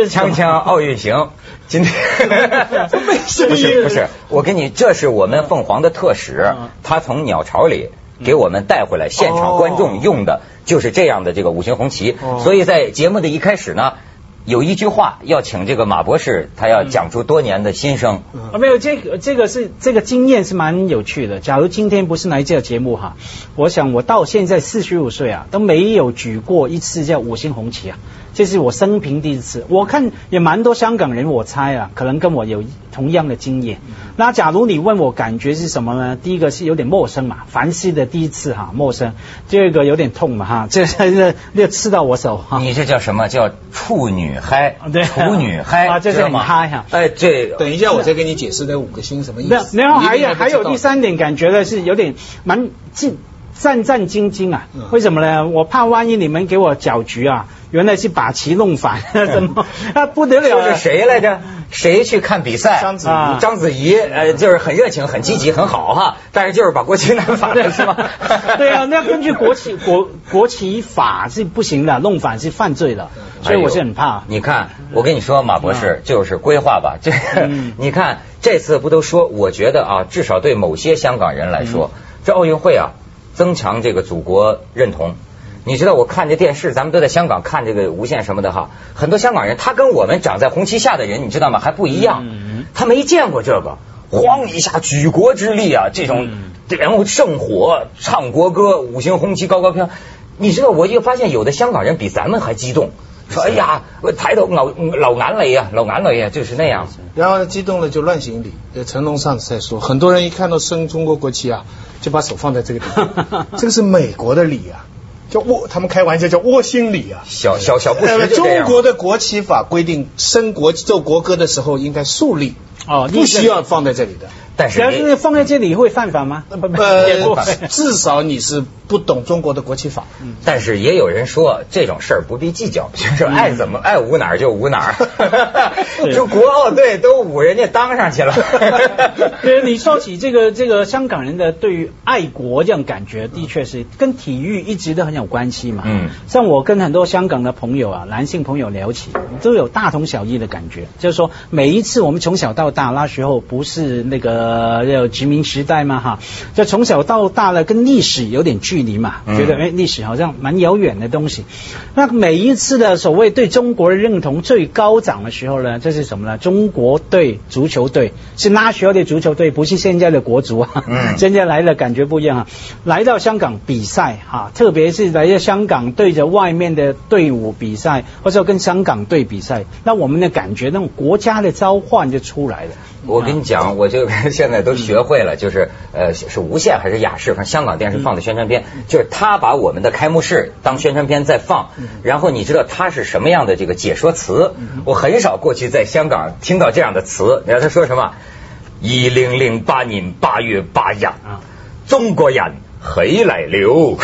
这是锵锵奥运行，今天 不是不是，我跟你，这是我们凤凰的特使，他从鸟巢里给我们带回来，现场观众用的就是这样的这个五星红旗，所以在节目的一开始呢。有一句话要请这个马博士，他要讲出多年的心声。啊，没有这个，这个是这个经验是蛮有趣的。假如今天不是来这节目哈，我想我到现在四十五岁啊，都没有举过一次叫五星红旗啊。这是我生平第一次，我看也蛮多香港人，我猜啊，可能跟我有同样的经验。那假如你问我感觉是什么呢？第一个是有点陌生嘛，凡事的第一次哈，陌生；第二个有点痛嘛哈，这这这刺到我手哈。你这叫什么叫处女嗨？对，处女嗨啊，这是很嗨哈。哎，这等一下我再给你解释那五个星什么意思。然后还有还有第三点，感觉的是有点蛮战战战兢兢啊。为什么呢？我怕万一你们给我搅局啊。原来是把旗弄反，怎么啊不得了？是谁来着？谁去看比赛？章子怡，章子怡，呃，就是很热情、很积极、很好哈。但是就是把国旗弄反了，是吗？对啊，那根据国旗国国旗法是不行的，弄反是犯罪的，所以我是很怕。你看，我跟你说，马博士就是规划吧。这 你看这次不都说？我觉得啊，至少对某些香港人来说，这奥运会啊，增强这个祖国认同。你知道我看这电视，咱们都在香港看这个无线什么的哈，很多香港人他跟我们长在红旗下的人，你知道吗？还不一样，他没见过这个，咣一下举国之力啊，这种然后圣火唱国歌，五星红旗高高飘。你知道，我就发现有的香港人比咱们还激动，说哎呀，我抬头老老眼泪呀，老眼泪呀，就是那样。然后激动了就乱行礼。成龙上次在说，很多人一看到升中国国旗啊，就把手放在这个地方，这个是美国的礼啊。叫卧，他们开玩笑叫卧薪礼啊。小小小不识中国的国旗法规定，升国奏国歌的时候应该竖立，哦，不需要放在这里的。但是，是放在这里会犯法吗？不 呃，至少你是不懂中国的国旗法。但是也有人说这种事儿不必计较，就是爱怎么爱舞哪儿就舞哪儿。就国奥队都舞人家当上去了。对，你说起这个这个香港人的对于爱国这样感觉，的确是跟体育一直都很有关系嘛。嗯。像我跟很多香港的朋友啊，男性朋友聊起，都有大同小异的感觉，就是说每一次我们从小到大那时候不是那个。呃，有殖民时代嘛哈，就从小到大了，跟历史有点距离嘛，觉得哎，历史好像蛮遥远的东西。那每一次的所谓对中国的认同最高涨的时候呢，这是什么呢？中国队足球队是那时候的足球队，不是现在的国足啊。嗯。现在来了感觉不一样啊，来到香港比赛哈，特别是来到香港对着外面的队伍比赛，或者跟香港队比赛，那我们的感觉那种国家的召唤就出来了。我跟你讲，我就现在都学会了，就是呃，是无线还是亚视，反正香港电视放的宣传片，就是他把我们的开幕式当宣传片在放，然后你知道他是什么样的这个解说词？我很少过去在香港听到这样的词，你知道他说什么？一零零八年八月八日，中国人。黑来流，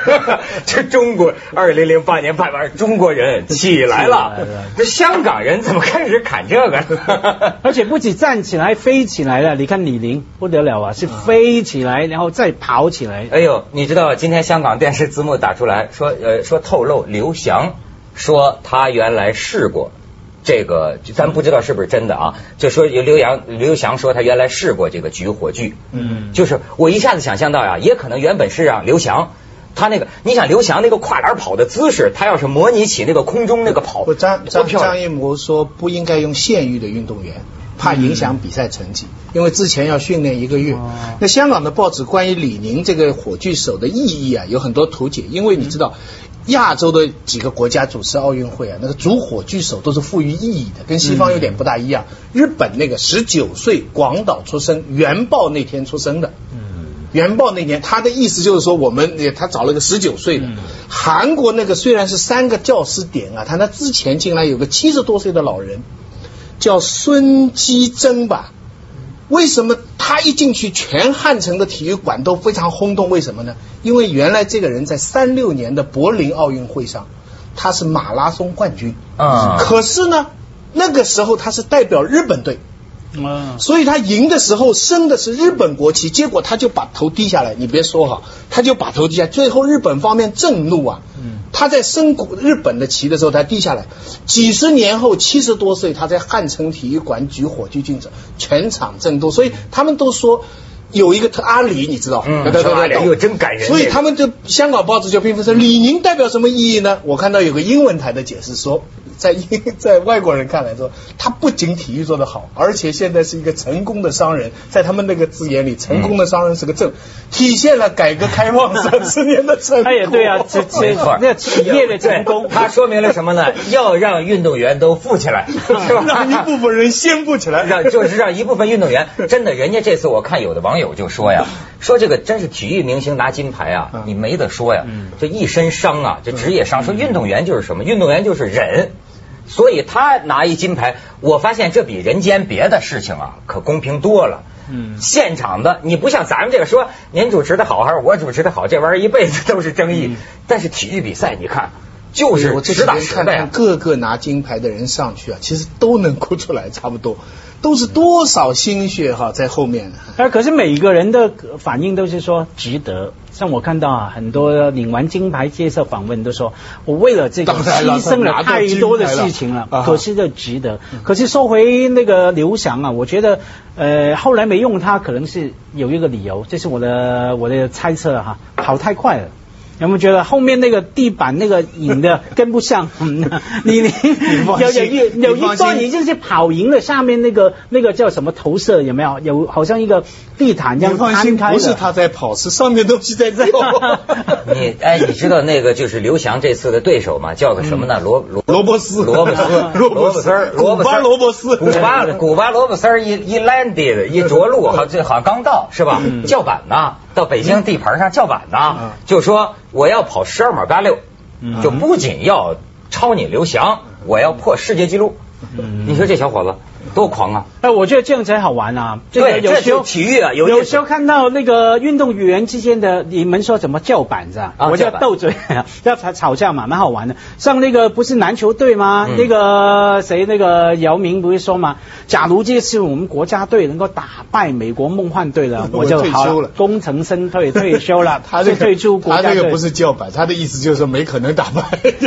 这中国二零零八年办完，中国人起来了。这香港人怎么开始砍这个？而且不仅站起来，飞起来了。你看李宁不得了啊，是飞起来，然后再跑起来。哎呦，你知道今天香港电视字幕打出来说，呃，说透露刘翔说他原来试过。这个咱不知道是不是真的啊？就说有刘洋刘翔说他原来试过这个举火炬，嗯，就是我一下子想象到呀，也可能原本是让刘翔他那个，你想刘翔那个跨栏跑的姿势，他要是模拟起那个空中那个跑，张张张艺谋说不应该用现役的运动员，怕影响比赛成绩，因为之前要训练一个月。那香港的报纸关于李宁这个火炬手的意义啊，有很多图解，因为你知道。亚洲的几个国家主持奥运会啊，那个主火炬手都是赋予意义的，跟西方有点不大一样。日本那个十九岁广岛出生，原爆那天出生的。嗯，原爆那年，他的意思就是说，我们他找了个十九岁的。韩国那个虽然是三个教师点啊，他那之前进来有个七十多岁的老人，叫孙基珍吧。为什么他一进去，全汉城的体育馆都非常轰动？为什么呢？因为原来这个人在三六年的柏林奥运会上，他是马拉松冠军啊。可是呢，那个时候他是代表日本队，嗯，所以他赢的时候升的是日本国旗，结果他就把头低下来。你别说哈，他就把头低下，最后日本方面震怒啊。嗯，他在升国日本的旗的时候，他低下来。几十年后，七十多岁，他在汉城体育馆举火炬进走，全场震动。所以他们都说。有一个特阿里，你知道？嗯，对对对，哟，真感人。所以他们就香港报纸就评分说，李宁代表什么意义呢？我看到有个英文台的解释说。在英 在外国人看来说，他不仅体育做得好，而且现在是一个成功的商人。在他们那个字眼里，成功的商人是个正，体现了改革开放三十年的成功。他也对啊，这这那企业的成功，他说明了什么呢？要让运动员都富起来，是吧？让一部分人先富起来，让就是让一部分运动员真的，人家这次我看有的网友就说呀，说这个真是体育明星拿金牌啊，你没得说呀，这一身伤啊，这职业伤。说运动员就是什么？运动员就是忍。所以他拿一金牌，我发现这比人间别的事情啊可公平多了。嗯，现场的你不像咱们这个说您主持的好还是我主持的好，这玩意儿一辈子都是争议。但是体育比赛你看，就是实打实的。各个拿金牌的人上去啊，其实都能哭出来，差不多。都是多少心血哈在后面。哎，可是每一个人的反应都是说值得。像我看到啊，很多领完金牌接受访问都说，我为了这个牺牲了太多的事情了，可是就值得。可是说回那个刘翔啊，我觉得呃后来没用他，可能是有一个理由，这是我的我的猜测哈，跑太快了。有没有觉得后面那个地板那个影的跟不上？你你有有一有一段已经是跑赢了，下面那个那个叫什么投射有没有？有好像一个地毯这样摊开不是他在跑，是上面东西在走。你哎，你知道那个就是刘翔这次的对手吗？叫个什么呢？罗罗罗伯斯罗伯斯 罗伯斯罗巴罗伯斯古巴古巴罗伯斯一一 landed 一着陆，好这好像刚到是吧？叫板呢？到北京地盘上叫板呢？就说。我要跑十二码八六，就不仅要超你刘翔，我要破世界纪录。你说这小伙子。多狂啊！哎，我觉得这样才好玩啊！对，有时候体育啊，有有时候看到那个运动员之间的，你们说怎么叫板子啊？我叫斗嘴，要吵吵架嘛，蛮好玩的。像那个不是篮球队吗？那个谁，那个姚明不是说吗？假如这次我们国家队能够打败美国梦幻队了，我就好了，功成身退，退休了。他就退出国家队。他这个不是叫板，他的意思就是说没可能打败。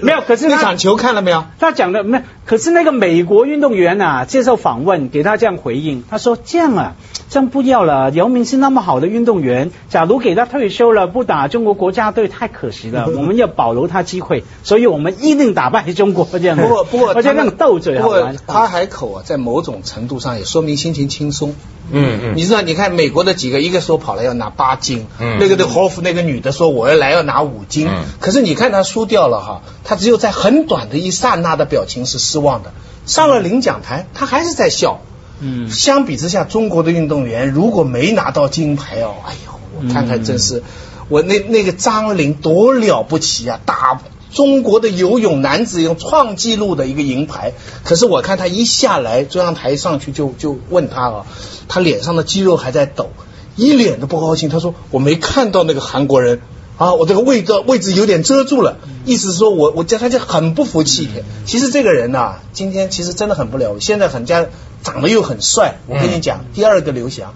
没有，可是那场球看了没有？他讲的没有，可是那个美国运动员啊，接受。访问给他这样回应，他说这样啊，这样不要了。姚明是那么好的运动员，假如给他退休了，不打中国国家队太可惜了。我们要保留他机会，所以我们一定打败中国这样。不过不过，而且那种斗嘴，不过他海口啊，在某种程度上也说明心情轻松。嗯嗯，你知道，你看美国的几个，一个说跑了要拿八金，嗯，那个的霍夫那个女的说我要来要拿五金，嗯，可是你看他输掉了哈，他只有在很短的一刹那的表情是失望的。上了领奖台，他还是在笑。嗯，相比之下，中国的运动员如果没拿到金牌哦，哎呦，我看看真是，我那那个张琳多了不起啊，打中国的游泳男子用创纪录的一个银牌。可是我看他一下来，中央台上去就就问他啊，他脸上的肌肉还在抖，一脸的不高兴。他说我没看到那个韩国人。啊，我这个位置位置有点遮住了，意思是说我我叫他就很不服气。其实这个人呐，今天其实真的很不了，现在很家长得又很帅。我跟你讲，第二个刘翔，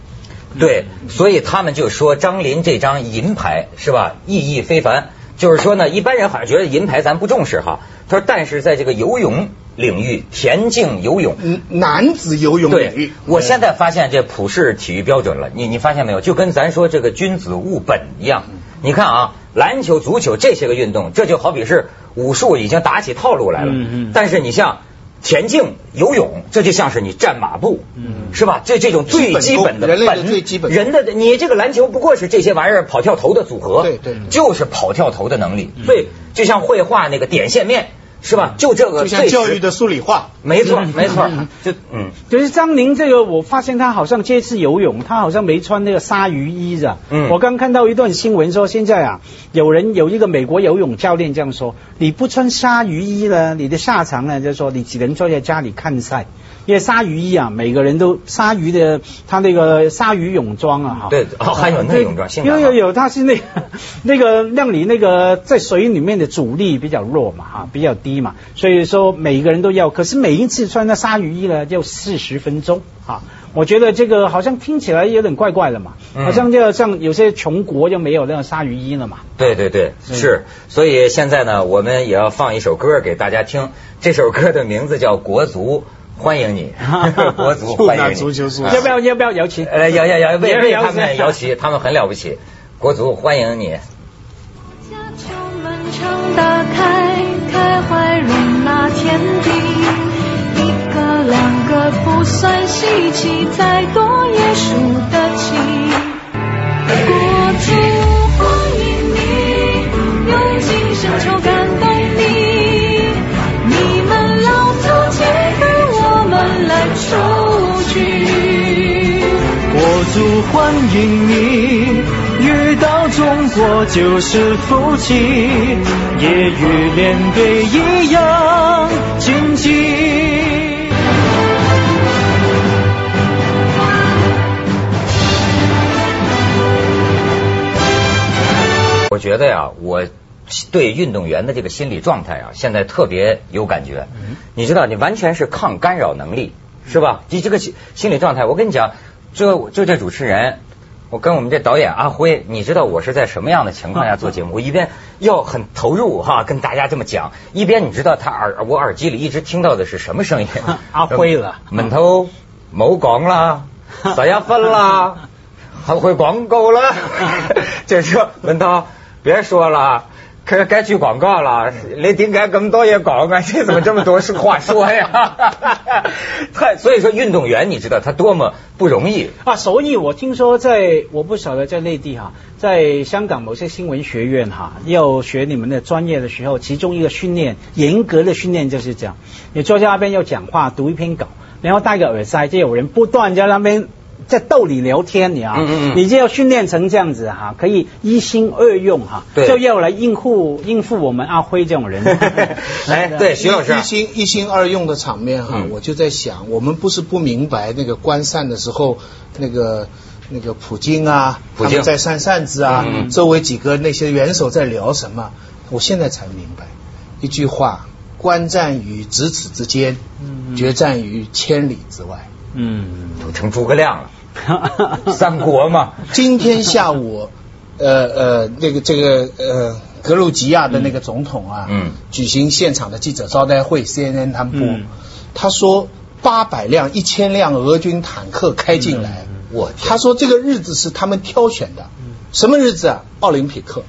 对，所以他们就说张琳这张银牌是吧，意义非凡。就是说呢，一般人好像觉得银牌咱不重视哈。他说，但是在这个游泳领域，田径游泳，男子游泳领域，我现在发现这普世体育标准了。你你发现没有？就跟咱说这个君子务本一样。你看啊，篮球、足球这些个运动，这就好比是武术已经打起套路来了。嗯嗯。但是你像田径、游泳，这就像是你站马步，嗯，是吧？这这种最基本的本，最基本人的你这个篮球不过是这些玩意儿跑跳投的组合，对对，就是跑跳投的能力。所以就像绘画那个点线面。是吧？就这个，就像教育的数理化，没错，没错。就嗯，就是张宁这个，我发现他好像这次游泳，他好像没穿那个鲨鱼衣的。嗯，我刚看到一段新闻说，现在啊，有人有一个美国游泳教练这样说：你不穿鲨鱼衣呢，你的下场呢，就是说你只能坐在家里看赛。因为鲨鱼衣啊，每个人都鲨鱼的，他那个鲨鱼泳装啊，哈，对，还有那泳装，有有有，它是那 那个让你那个在水里面的阻力比较弱嘛，哈，比较低嘛，所以说每一个人都要。可是每一次穿那鲨鱼衣呢，就四十分钟，啊。我觉得这个好像听起来有点怪怪的嘛，好像就像有些穷国就没有那种鲨鱼衣了嘛。对对对，是。所以现在呢，我们也要放一首歌给大家听。这首歌的名字叫《国足欢迎你》，国足欢迎你。要不要要不要摇旗？呃，摇摇摇，为为他们摇旗，他们很了不起。国足欢迎你。打开，开怀容纳天地。两个不算稀奇，再多也输得起。国足们来出局。国足欢迎你，遇到中国就是福气，也与连队一样晋级。我觉得呀，我对运动员的这个心理状态啊，现在特别有感觉。你知道，你完全是抗干扰能力，是吧？你这个心心理状态，我跟你讲，就就这主持人，我跟我们这导演阿辉，你知道我是在什么样的情况下 做节目？我一边要很投入哈，跟大家这么讲，一边你知道他耳我耳机里一直听到的是什么声音？阿辉了，门头冇讲啦，十一分啦，还会广告啦，就说门头。别说了，可该去广告了。你顶该咁多也广告，这怎么这么多是话说呀？太所以说运动员，你知道他多么不容易啊！所以我听说，在我不晓得在内地哈，在香港某些新闻学院哈，要学你们的专业的时候，其中一个训练严格的训练就是这样：你坐在那边要讲话，读一篇稿，然后戴个耳塞，就有人不断在那边。在逗你聊天，你啊，你就要训练成这样子哈，可以一心二用哈，就要来应付应付我们阿辉这种人。来，对徐老师，一心一心二用的场面哈，我就在想，我们不是不明白那个观善的时候，那个那个普京啊，他们在扇扇子啊，周围几个那些元首在聊什么，我现在才明白一句话：观战于咫尺之间，决战于千里之外。嗯，都成诸葛亮了。三国嘛，今天下午，呃呃，那个这个呃，格鲁吉亚的那个总统啊，嗯，举行现场的记者招待会，CNN 他们播，他说八百辆、一千辆俄军坦克开进来，我，他说这个日子是他们挑选的，什么日子啊？奥林匹克。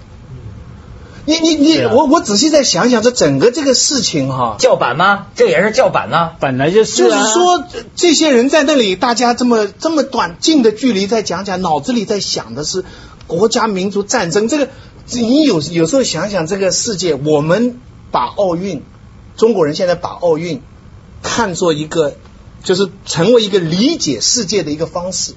你你你，我我仔细再想想，这整个这个事情哈，叫板吗？这也是叫板呢，本来就是。就是说，这些人在那里，大家这么这么短近的距离在讲讲，脑子里在想的是国家民族战争。这个你有有时候想想，这个世界，我们把奥运，中国人现在把奥运看作一个，就是成为一个理解世界的一个方式。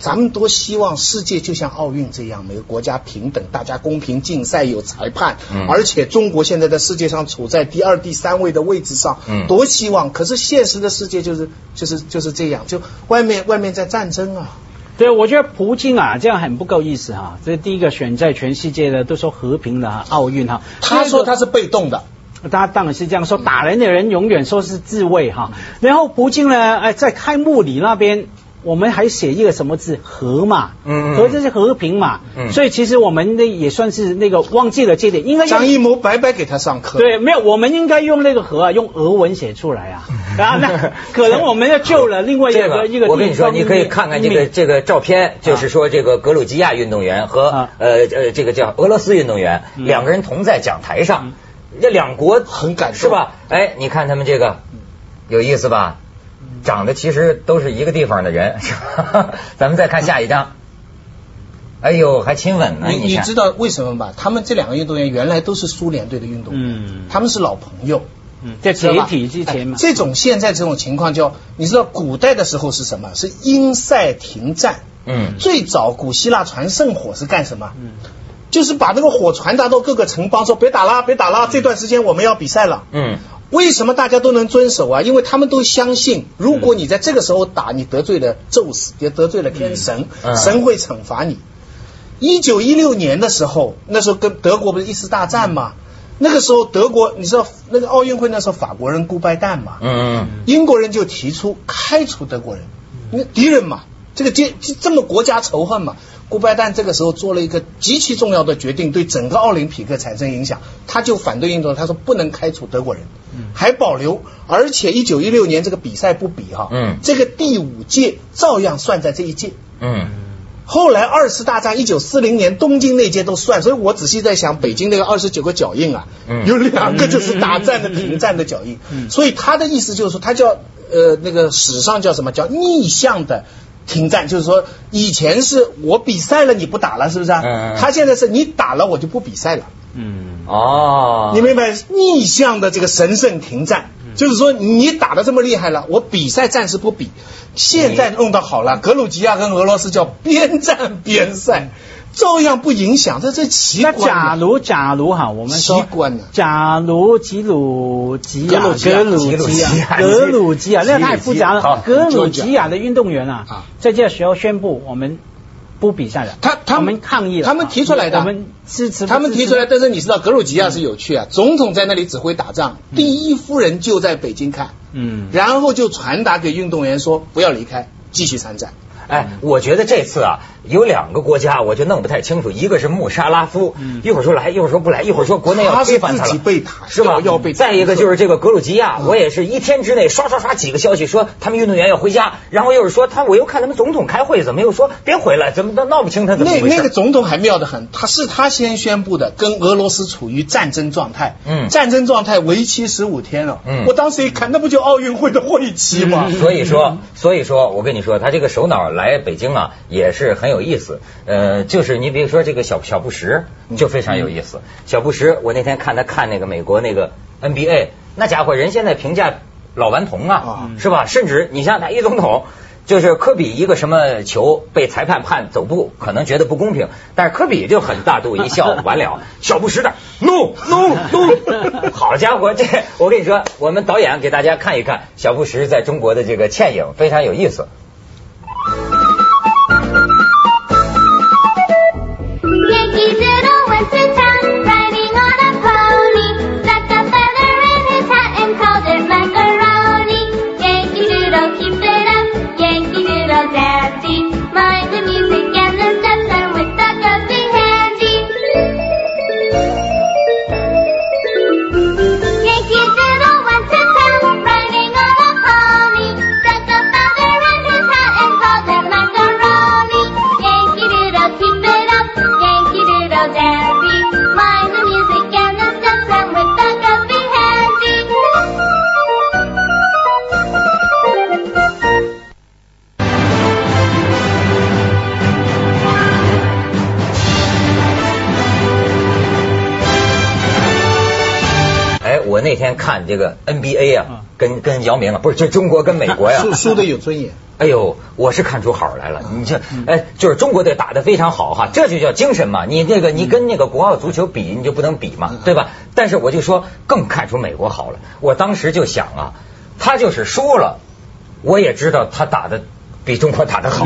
咱们多希望世界就像奥运这样，每个国家平等，大家公平竞赛，有裁判，而且中国现在在世界上处在第二、第三位的位置上，多希望。可是现实的世界就是就是就是这样，就外面外面在战争啊。对，我觉得普京啊这样很不够意思哈。这是第一个选在全世界的都说和平的奥运哈，他说他是被动的，他当然是这样说，打人的人永远说是自卫哈。然后普京呢，哎，在开幕礼那边。我们还写一个什么字和嘛？嗯，和这是和平嘛？嗯，所以其实我们那也算是那个忘记了这点，应该张艺谋白白给他上课。对，没有，我们应该用那个和啊，用俄文写出来啊。然 后，那可能我们要救了另外一个一个。我跟你说，你可以看看这个这个照片，就是说这个格鲁吉亚运动员和呃呃这个叫俄罗斯运动员两个人同在讲台上，这两国很感是吧？哎，你看他们这个有意思吧？长得其实都是一个地方的人，是吧？咱们再看下一张。哎呦，还亲吻呢！你你知道为什么吧？他们这两个运动员原来都是苏联队的运动员，他们是老朋友。嗯，在解体之前嘛。这种现在这种情况叫，你知道古代的时候是什么？是因塞停战。嗯。最早古希腊传圣火是干什么？嗯。就是把那个火传达到各个城邦，说别打了，别打了，这段时间我们要比赛了。嗯。为什么大家都能遵守啊？因为他们都相信，如果你在这个时候打，你得罪了宙斯，也得罪了天神，神会惩罚你。一九一六年的时候，那时候跟德国不是一次大战嘛？那个时候德国，你知道那个奥运会那时候法国人顾拜旦嘛？嗯。英国人就提出开除德国人，那敌人嘛，这个这这么国家仇恨嘛。顾拜旦这个时候做了一个极其重要的决定，对整个奥林匹克产生影响。他就反对运动，他说不能开除德国人，还保留，而且一九一六年这个比赛不比哈，嗯，这个第五届照样算在这一届，嗯，后来二次大战一九四零年东京那届都算，所以我仔细在想，北京那个二十九个脚印啊，有两个就是打战的停战的脚印，所以他的意思就是说，他叫呃那个史上叫什么叫逆向的。停战就是说，以前是我比赛了你不打了，是不是啊？嗯。他现在是你打了我就不比赛了。嗯。哦。你明白逆向的这个神圣停战，就是说你打的这么厉害了，我比赛暂时不比。现在弄得好了，格鲁吉亚跟俄罗斯叫边战边赛。照样不影响，这这奇怪。那假如假如哈，我们说，假如吉鲁吉亚格鲁吉亚格鲁吉亚，那太复杂了。格鲁吉亚的运动员啊，在这时候宣布我们不比赛了。他他们抗议了，他们提出来的，我们支持。他们提出来，但是你知道格鲁吉亚是有趣啊，总统在那里指挥打仗，第一夫人就在北京看，嗯，然后就传达给运动员说不要离开，继续参战。哎，我觉得这次啊，有两个国家我就弄不太清楚，一个是穆沙拉夫，一会儿说来，一会儿说不来，一会儿说国内要推翻他了，是吧？要被。再一个就是这个格鲁吉亚，我也是一天之内刷刷刷几个消息说他们运动员要回家，然后又是说他，我又看他们总统开会，怎么又说别回来？怎么都闹不清他怎么回事？那那个总统还妙得很，他是他先宣布的，跟俄罗斯处于战争状态，嗯，战争状态为期十五天了，嗯，我当时一看，那不就奥运会的会期吗？所以说，所以说我跟你说，他这个首脑来北京啊。也是很有意思，呃，就是你比如说这个小小布什就非常有意思。小布什，我那天看他看那个美国那个 NBA，那家伙人现在评价老顽童啊，是吧？甚至你像他一总统，就是科比一个什么球被裁判判走步，可能觉得不公平，但是科比就很大度一笑完了。小布什的 no no no，好家伙，这我跟你说，我们导演给大家看一看小布什在中国的这个倩影，非常有意思。这个 NBA 啊，跟跟姚明啊，不是就中国跟美国呀，输输的有尊严。哎呦，我是看出好来了。你这哎，就是中国队打得非常好哈，这就叫精神嘛。你那个你跟那个国奥足球比，你就不能比嘛，对吧？但是我就说更看出美国好了。我当时就想啊，他就是输了，我也知道他打的比中国打的好。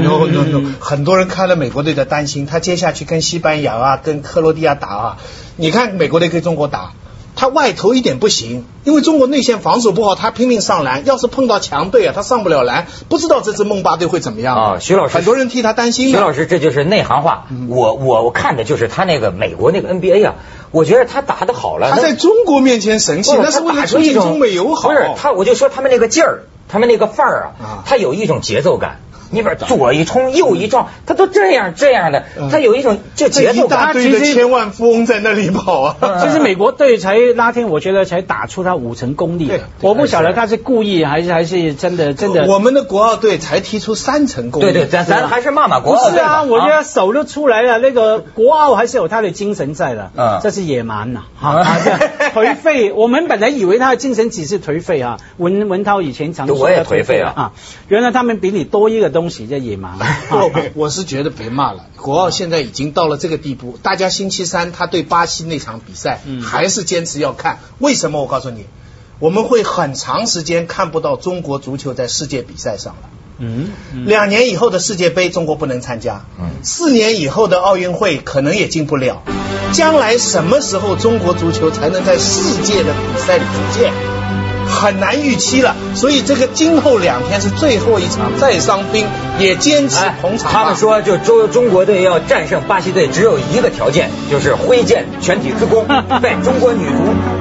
很多人看了美国队的担心，他接下去跟西班牙啊，跟克罗地亚打啊，你看美国队跟中国打。他外投一点不行，因为中国内线防守不好，他拼命上篮。要是碰到强队啊，他上不了篮，不知道这支梦八队会怎么样啊？徐老师，很多人替他担心。徐老师，这就是内行话。我我我看的就是他那个美国那个 NBA 啊，我觉得他打的好了。他在中国面前神气，那是为了促进中美友好。不是他，我就说他们那个劲儿，他们那个范儿啊，他有一种节奏感。你边左一冲右一撞，他都这样这样的，他有一种就节奏感。其实千万富翁在那里跑啊。其实美国队才那天，我觉得才打出他五成功力。我不晓得他是故意还是还是真的真的。我们的国奥队才踢出三成功力。对对，咱咱还是骂骂国奥队。是啊，我觉得手都出来了，那个国奥还是有他的精神在的。嗯，这是野蛮呐，哈，颓废。我们本来以为他的精神只是颓废啊。文文涛以前常说我也颓废啊。原来他们比你多一个。东西叫野蛮，不，我是觉得别骂了。国奥现在已经到了这个地步，大家星期三他对巴西那场比赛还是坚持要看。为什么？我告诉你，我们会很长时间看不到中国足球在世界比赛上了。嗯，两年以后的世界杯中国不能参加，嗯，四年以后的奥运会可能也进不了。将来什么时候中国足球才能在世界的比赛里出现？很难预期了。所以这个今后两天是最后一场，再伤兵也坚持捧场。他们说，就中中国队要战胜巴西队，只有一个条件，就是挥剑全体鞠躬。对中国女足。